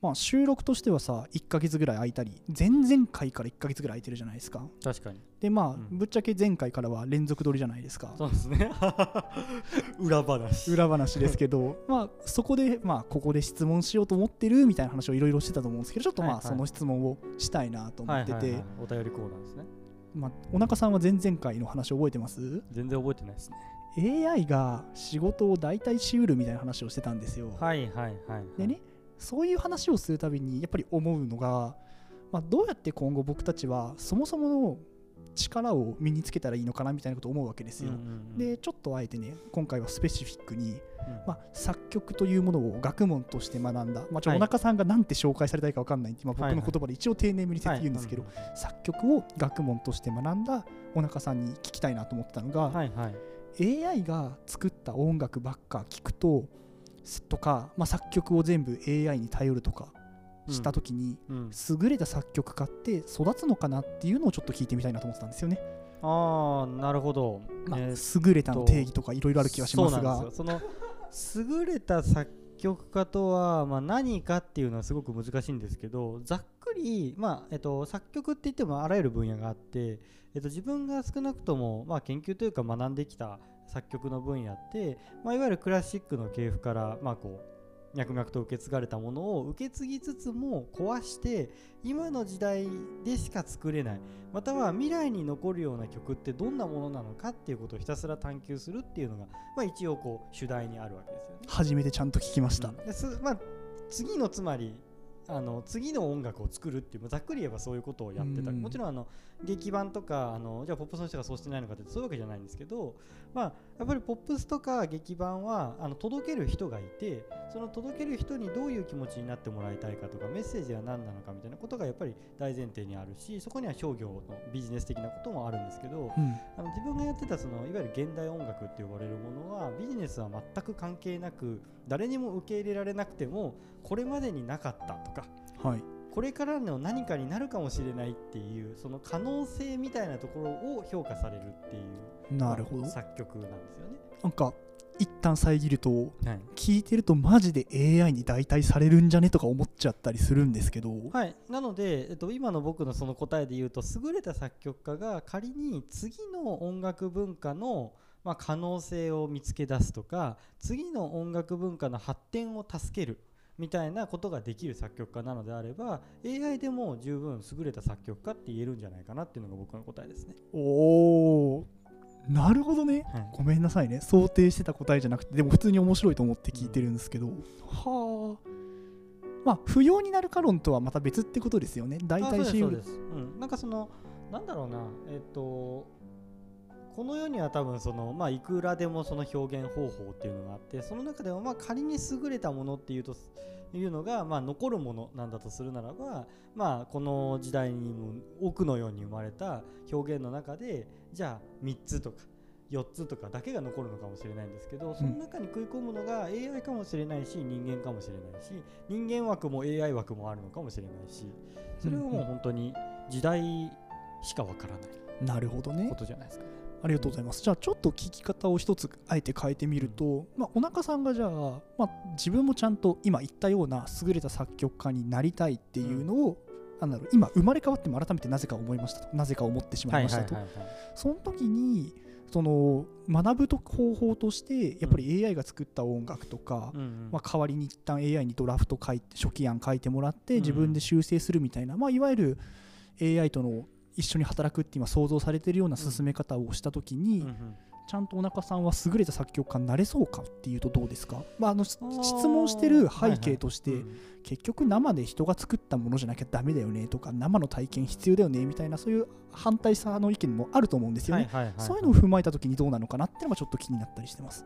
まあ、収録としてはさ1ヶ月ぐらい空いたり前々回から1ヶ月ぐらい空いてるじゃないですか。確かに。でまあ、うん。ぶっちゃけ前回からは連続撮りじゃないですか。そうですね。裏話。裏話ですけど まあそこでまあここで質問しようと思ってるみたいな話をいろいろしてたと思うんですけどちょっとまあ、はいはい。その質問をしたいなと思ってて、はいはいはい、お便りコーナーですね。まあ、お腹さんは前々回の話覚えてます？全然覚えてないですね。AI が仕事を代替しうるみたいな話をしてたんですよ、はいはいはい、はい、でねそういう話をするたびにやっぱり思うのが、まあ、どうやって今後僕たちはそもそもの力を身につけたらいいのかなみたいなことを思うわけですよ、うんうんうん。でちょっとあえてね今回はスペシフィックに、うん。まあ、作曲というものを学問として学んだ、まあ、ちょはい。お腹さんがなんて紹介されたいか分かんないんで、まあ、僕はいはい。の言葉で一応丁寧めに説言うんですけど、はい。作曲を学問として学んだお腹さんに聞きたいなと思ってたのが、はいはい。AI が作った音楽ばっか聞くとすとか、まあ、作曲を全部 AI に頼るとかした時に、うん、優れた作曲家って育つのかなっていうのをちょっと聞いてみたいなと思ってたんですよね。ああなるほど、まあえー優れたの定義とかいろいろある気がしますが。その優れた作曲家とは、まあ、何かっていうのはすごく難しいんですけどざっくり、まあえっと、作曲って言ってもあらゆる分野があって、えっと、自分が少なくとも、まあ、研究というか学んできた作曲の分野って、まあ、いわゆるクラシックの系譜から、まあ、こう脈々と受け継がれたものを受け継ぎつつも壊して今の時代でしか作れないまたは未来に残るような曲ってどんなものなのかっていうことをひたすら探求するっていうのが、まあ、一応こう主題にあるわけですよね。初めてちゃんと聞きました。うんまあ、次のつまりあの次の音楽を作るっていうまあざっくり言えばそういうことをやってた、うん。もちろんあの劇版とかあのじゃあポップスの人がそうしてないのかってそういうわけじゃないんですけど、まあ、やっぱりポップスとか劇版はあの届ける人がいてその届ける人にどういう気持ちになってもらいたいかとかメッセージは何なのかみたいなことがやっぱり大前提にあるしそこには商業のビジネス的なこともあるんですけど、うん。あの自分がやってたそのいわゆる現代音楽って呼ばれるものはビジネスは全く関係なく誰にも受け入れられなくてもこれまでになかったとかはい。これからの何かになるかもしれないっていうその可能性みたいなところを評価されるっていうなるほど。まあ作曲なんですよね。なんか一旦遮るとはい聞いてるとマジで AI に代替されるんじゃねとか思っちゃったりするんですけど、はい、なので、えっと、今の僕のその答えで言うと優れた作曲家が仮に次の音楽文化の、まあ、可能性を見つけ出すとか次の音楽文化の発展を助けるみたいなことができる作曲家なのであれば AI でも十分優れた作曲家って言えるんじゃないかなっていうのが僕の答えですね。おーなるほどね。はい。ごめんなさいね。想定してた答えじゃなくてでも普通に面白いと思って聞いてるんですけど、はあ。まあ不要になるか論とはまた別ってことですよね。代あそうですそうです、うん、なんかそのなんだろうな。えっ、とこの世には多分そのまあいくらでもその表現方法っていうのがあってその中でもまあ仮に優れたものっていうというのがまあ残るものなんだとするならばまあこの時代にも奥のように生まれた表現の中でじゃあ3つとか4つとかだけが残るのかもしれないんですけどその中に食い込むのが AI かもしれないし人間かもしれないし人間枠も AI 枠もあるのかもしれないしそれはもう本当に時代しかわからないなるほどね。ことじゃないですか。ね。ありがとうございます。じゃあちょっと聞き方を一つあえて変えてみると、まあ、お腹さんがじゃあ、まあ、自分もちゃんと今言ったような優れた作曲家になりたいっていうのを、なんだろう今生まれ変わっても改めてなぜか思いましたとなぜか思ってしまいましたと、はいその時にその学ぶと方法としてやっぱり AI が作った音楽とか、うんうん。まあ、代わりに一旦 AI にドラフト書いて初期案書いてもらってうん。自分で修正するみたいな、まあ、いわゆる AI との一緒に働くって今想像されているような進め方をした時に、ちゃんとお腹さんは優れた作曲家になれそうかっていうとどうですか、まあ、あの質問してる背景として、うん結局生で人が作ったものじゃなきゃダメだよねとか生の体験必要だよねみたいなそういう反対さの意見もあると思うんですよね。そういうのを踏まえた時にどうなのかなっていうのがちょっと気になったりしてます。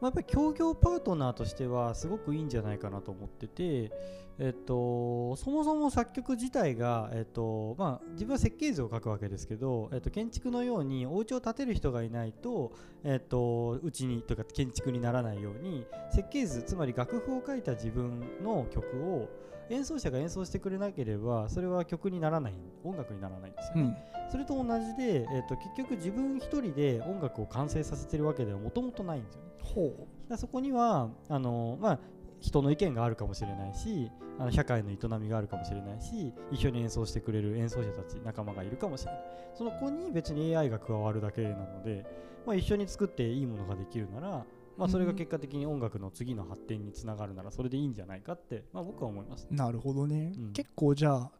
まあ、やっぱり協業パートナーとしてはすごくいいんじゃないかなと思ってて、えっと、そもそも作曲自体が、えっとまあ、自分は設計図を書くわけですけど、えっと、建築のようにお家を建てる人がいないと、えっと、うちにというか建築にならないように設計図つまり楽譜を書いた自分の曲を演奏者が演奏してくれなければそれは曲にならない音楽にならないんですよね。うんそれと同じで、えっと結局自分一人で音楽を完成させてるわけではもともとないんですよね。ほだからそこにはあの、まあ人の意見があるかもしれないしあの社会の営みがあるかもしれないし一緒に演奏してくれる演奏者たち仲間がいるかもしれない。その子に別に AI が加わるだけなので、まあ、一緒に作っていいものができるなら、まあ、それが結果的に音楽の次の発展につながるならそれでいいんじゃないかって、まあ、僕は思います。なるほどね、うん。結構じゃあ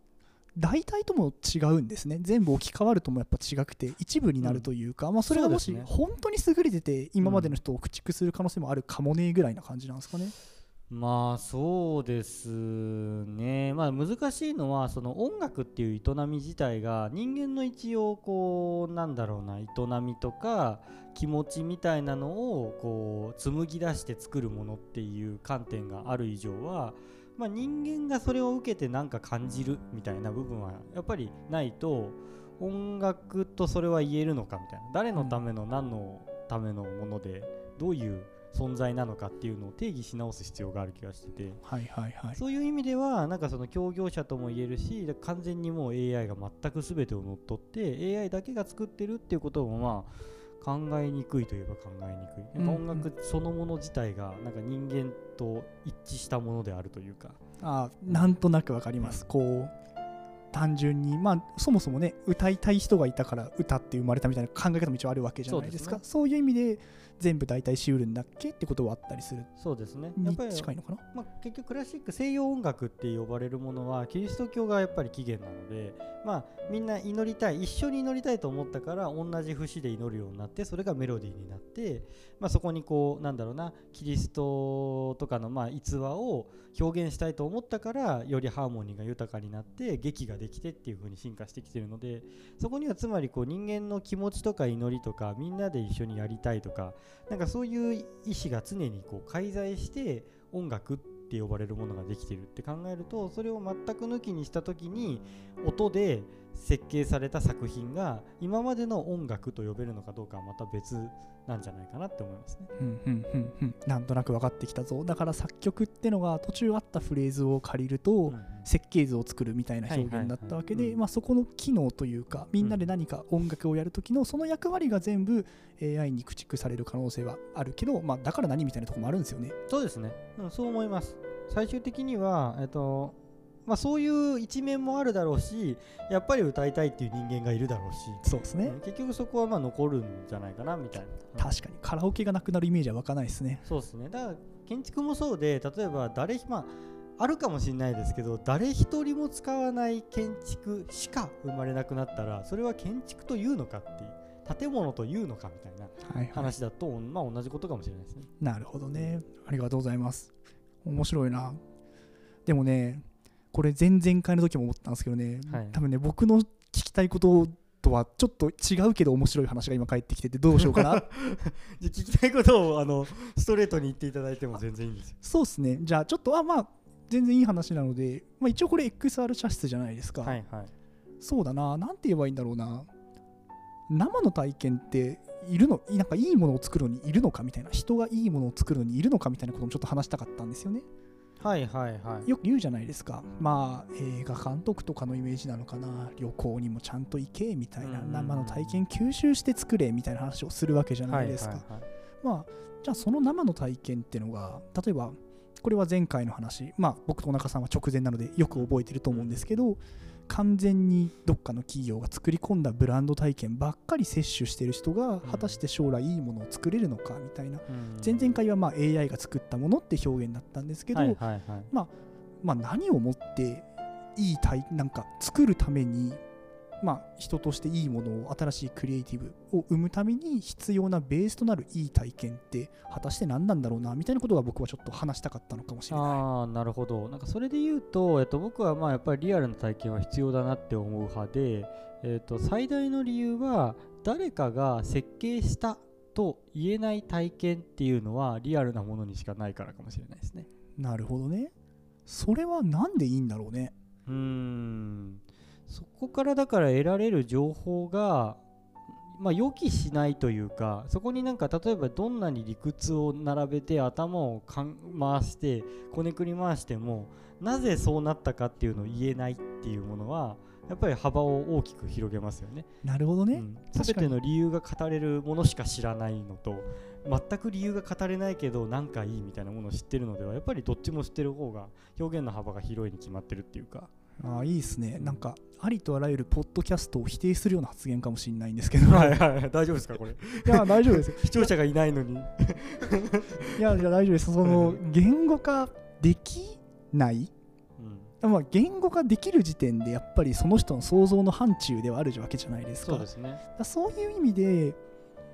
大体とも違うんですね。全部置き換わるともやっぱ違くて一部になるというか、まあ、それがもし本当に優れてて今までの人を駆逐する可能性もあるかもねぐらいな感じなんですかね。まあそうですね、まあ、難しいのはその音楽っていう営み自体が人間の一応こうなんだろうな営みとか気持ちみたいなのをこう紡ぎ出して作るものっていう観点がある以上は、まあ、人間がそれを受けて何か感じるみたいな部分はやっぱりないと音楽とそれは言えるのかみたいな誰のための何のためのものでどういう存在なのかっていうのを定義し直す必要がある気がしててはいはいはい。そういう意味ではなんかその協業者とも言えるし完全にもう AI が全く全てを乗っ取って AI だけが作ってるっていうこともまあ考えにくいといえば考えにくい。音楽そのもの自体がなんか人間と一致したものであるというか。あなんとなくわかります。こう単純にまあそもそもね歌いたい人がいたから歌って生まれたみたいな考え方も一応あるわけじゃないですか。そうですそういう意味で全部代替しうるんだっけってことはあったりするそうですねやっにぱり近いのかな？まあ、結局クラシック西洋音楽って呼ばれるものはキリスト教がやっぱり起源なので、まあ、みんな祈りたい一緒に祈りたいと思ったから同じ節で祈るようになってそれがメロディーになって、まあ、そこにこうなんだろうなキリストとかのまあ逸話を表現したいと思ったからよりハーモニーが豊かになって劇ができてっていう風に進化してきてるのでそこにはつまりこう人間の気持ちとか祈りとかみんなで一緒にやりたいとかなんかそういう意思が常にこう介在して音楽って呼ばれるものができてるって考えるとそれを全く抜きにした時に音で設計された作品が今までの音楽と呼べるのかどうかはまた別なんじゃないかなって思いますね。うんうんうんうんなんとなく分かってきたぞだから作曲ってのが途中あったフレーズを借りると、設計図を作るみたいな表現だったわけで、そこの機能というかみんなで何か音楽をやる時のその役割が全部 AI に駆逐される可能性はあるけど、まあ、だから何みたいなところもあるんですよね。そうですね、うん、そう思います。最終的には、えっとまあ、そういう一面もあるだろうしやっぱり歌いたいっていう人間がいるだろうし、そうですねうん結局そこはまあ残るんじゃないかなみたいな。うん確かにカラオケがなくなるイメージは湧かないですね。そうですねだから建築もそうで例えば誰まああるかもしれないですけど誰一人も使わない建築しか生まれなくなったらそれは建築というのかっていう建物というのかみたいなはいはい、話だと、まあ同じことかもしれないですね。なるほどね。ありがとうございます。面白いな。でもね、これ前々回の時も思ったんですけどね、はい多分ね、僕の聞きたいこととはちょっと違うけど面白い話が今返ってきててどうしようかな。聞きたいことをあのストレートに言っていただいても全然いいんですよ。そうですね。じゃあちょっと、あ、まあ、全然いい話なので、まあ、一応これ XR 射出じゃないですか。はいはい。そうだな。なんて言えばいいんだろうな。生の体験っているのなんかいいものを作るのにいるのかみたいな人がいいものを作るのにいるのかみたいなこともちょっと話したかったんですよね。はいはいはい。よく言うじゃないですか。まあ映画監督とかのイメージなのかな。旅行にもちゃんと行けみたいな、うんうんうん生の体験吸収して作れみたいな話をするわけじゃないですか。はいはいはいまあじゃあその生の体験っていうのが例えばこれは前回の話まあ僕とお中さんは直前なのでよく覚えてると思うんですけど完全にどっかの企業が作り込んだブランド体験ばっかり摂取してる人が果たして将来いいものを作れるのかみたいなうん前々回はまあ AI が作ったものって表現だったんですけど、はいはいはい。まあ、何をもっていい体なんか作るために、まあ、人としていいものを新しいクリエイティブを生むために必要なベースとなるいい体験って果たして何なんだろうなみたいなことが僕はちょっと話したかったのかもしれない。ああなるほどなんかそれで言うと、えっと、僕はまあやっぱりリアルな体験は必要だなって思う派で、えっと、最大の理由は誰かが設計したと言えない体験っていうのはリアルなものにしかないからかもしれないですねなるほどね。それはなんでいいんだろうね。うーんそこからだから得られる情報がまあ、予期しないというかそこになんか例えばどんなに理屈を並べて頭をかん回してこねくり回してもなぜそうなったかっていうのを言えないっていうものはやっぱり幅を大きく広げますよね。なるほどね。うん、全ての理由が語れるものしか知らないのと全く理由が語れないけどなんかいいみたいなものを知ってるのではやっぱりどっちも知ってる方が表現の幅が広いに決まってるっていうかああいいですね。なんかありとあらゆるポッドキャストを否定するような発言かもしれないんですけど。はいはい大丈夫ですかこれ？いや大丈夫です。視聴者がいないのに。いやいや大丈夫です。その言語化できない？うん。まあ言語化できる時点でやっぱりその人の想像の範疇ではあるわけじゃないですか。そうですね。そういう意味で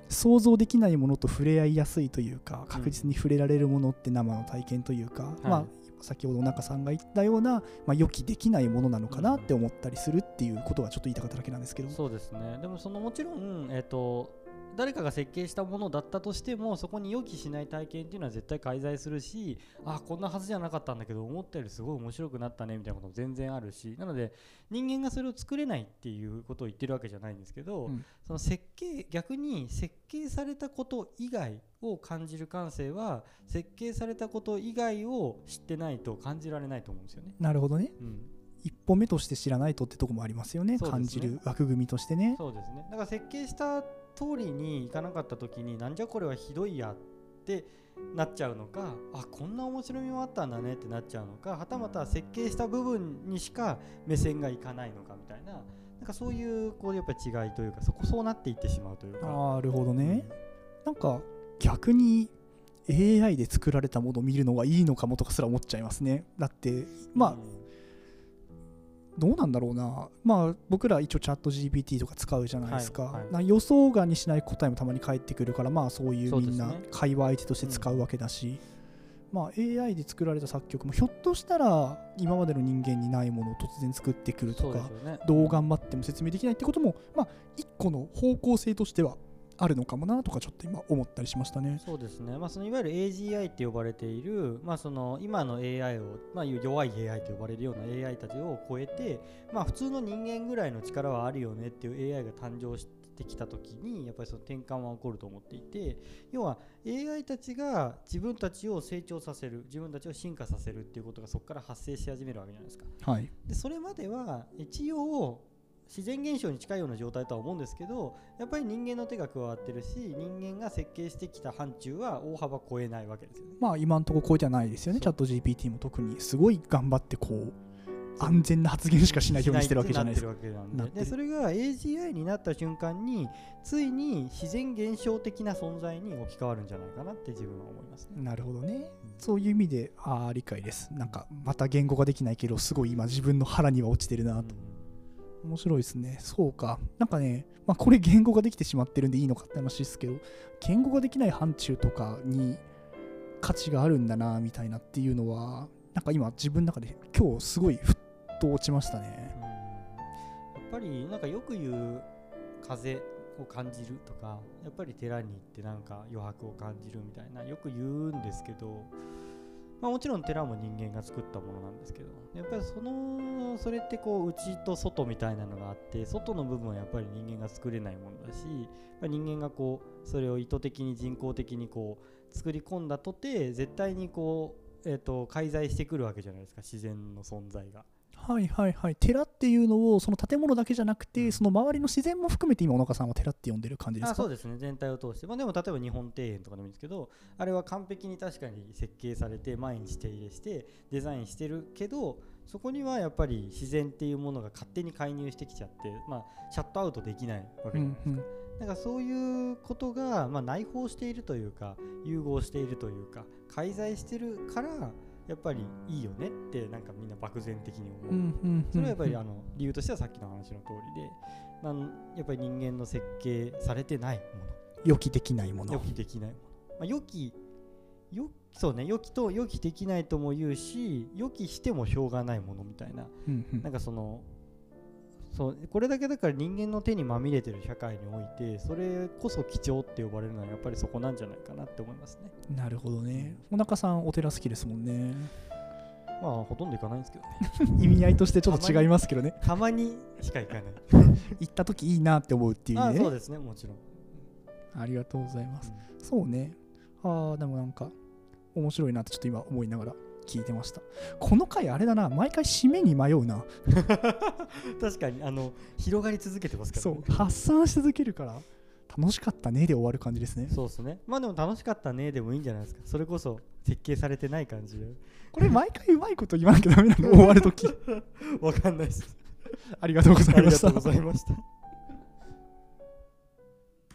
想像できないものと触れ合いやすいというか確実に触れられるものって生の体験というか、まあ先ほど中さんが言ったような、まあ、予期できないものなのかなって思ったりするっていうことはちょっと言いたかっただけなんですけど。そうですね。でもそのもちろんえっ、と誰かが設計したものだったとしてもそこに予期しない体験っていうのは絶対介在するしあこんなはずじゃなかったんだけど思ったよりすごい面白くなったねみたいなことも全然あるしなので人間がそれを作れないっていうことを言ってるわけじゃないんですけど、うん。その設計逆に設計されたこと以外を感じる感性は設計されたこと以外を知ってないと感じられないと思うんですよね。なるほどね。うん。一歩目として知らないとってとこもありますよねね。感じる枠組みとしてね。そうですね。だから設計した通りにいかなかった時になんじゃこれはひどいやってなっちゃうのかあこんな面白みもあったんだねってなっちゃうのかはたまた設計した部分にしか目線がいかないのかみたいななんかそういうこうやっぱり違いというかそこそうなっていってしまうというか。なるほどね。なんか逆に AI で作られたものを見るのがいいのかもとかすら思っちゃいますね。だってまあうんどうなんだろうな、まあ、僕ら一応チャット GPT とか使うじゃないですか,、はいはい。な予想外にしない答えもたまに返ってくるから、まあ、そういうみんな会話相手として使うわけだし、まあ、AI で作られた作曲もひょっとしたら今までの人間にないものを突然作ってくるとかね。どう頑張っても説明できないってことも、まあ、一個の方向性としてはあるのかもなとかちょっと今思ったりしましたね。そうですね、まあ、そのいわゆる AGI って呼ばれている、まあ、その今の AI を、まあ、弱い AI と呼ばれるような AI たちを超えて、まあ、普通の人間ぐらいの力はあるよねっていう AI が誕生してきた時にやっぱりその転換は起こると思っていて要は AI たちが自分たちを成長させる自分たちを進化させるっていうことがそこから発生し始めるわけじゃないですか。はい、でそれまでは一応自然現象に近いような状態とは思うんですけどやっぱり人間の手が加わってるし人間が設計してきた範疇は大幅超えないわけですよね。まあ今のところ超えてはないですよね、チャット GPT も特にすごい頑張ってこう安全な発言しかしないようにしてるわけじゃないですか。でそれが AGI になった瞬間についに自然現象的な存在に置き換わるんじゃないかなって自分は思いますね。なるほどね。そういう意味で、ああ、理解です。なんか、また言語ができないけど、すごい今、自分の腹には落ちてるなと。面白いですね。そうか。なんかね、まあ、これ言語ができてしまってるんでいいのかって話ですけど、言語ができない範疇とかに価値があるんだな、みたいなっていうのは、なんか今、自分の中で今日すごいふっと落ちましたね。やっぱりなんかよく言う風を感じるとかやっぱり寺に行ってなんか余白を感じるみたいなよく言うんですけど、まあ、もちろん寺も人間が作ったものなんですけどやっぱりそのそれってこう内と外みたいなのがあって外の部分はやっぱり人間が作れないものだしやっぱ人間がこうそれを意図的に人工的にこう作り込んだとて絶対にこう、えー、と介在してくるわけじゃないですか自然の存在が。はいはいはい。寺っていうのを、その建物だけじゃなくて、その周りの自然も含めて今、小中さんは寺って呼んでる感じですか？あそうですね。全体を通して、まあ、でも例えば日本庭園とかでもいいんですけどあれは完璧に確かに設計されて毎日手入れしてデザインしてるけどそこにはやっぱり自然っていうものが勝手に介入してきちゃって、まあ、シャットアウトできないわけじゃないですか、うんうん。だからそういうことが、まあ、内包しているというか融合しているというか介在してるからやっぱりいいよねってなんかみんな漠然的に思う、それはやっぱりあの理由としてはさっきの話の通りでなんやっぱり人間の設計されてないも予期できないもの。予の。期できないもの、まあ、予期よそうね予期と予期できないとも言うし予期してもしょうがないものみたいな。うんうん。なんかそのそうこれだけだから人間の手にまみれてる社会においてそれこそ貴重って呼ばれるのはやっぱりそこなんじゃないかなって思いますねなるほどね。小中さん、お寺好きですもんね。まあほとんど行かないんですけどね 意味合いとしてちょっと違いますけどね。たまにしか行かない 行った時いいなって思うっていうね。あそうですねもちろん、ありがとうございます。うんそうね。ああ、でもなんか、面白いなってちょっと今思いながら聞いてました。この回あれだな、毎回締めに迷うな。確かにあの広がり続けてますから、ね、そう、発散し続けるから、楽しかったねで終わる感じですね。そうですね。まあでも楽しかったねでもいいんじゃないですか。それこそ設計されてない感じで。これ毎回うまいこと言わなきゃダメなの？終わるとき わかんないです。ありがとうございました。ありがとうございました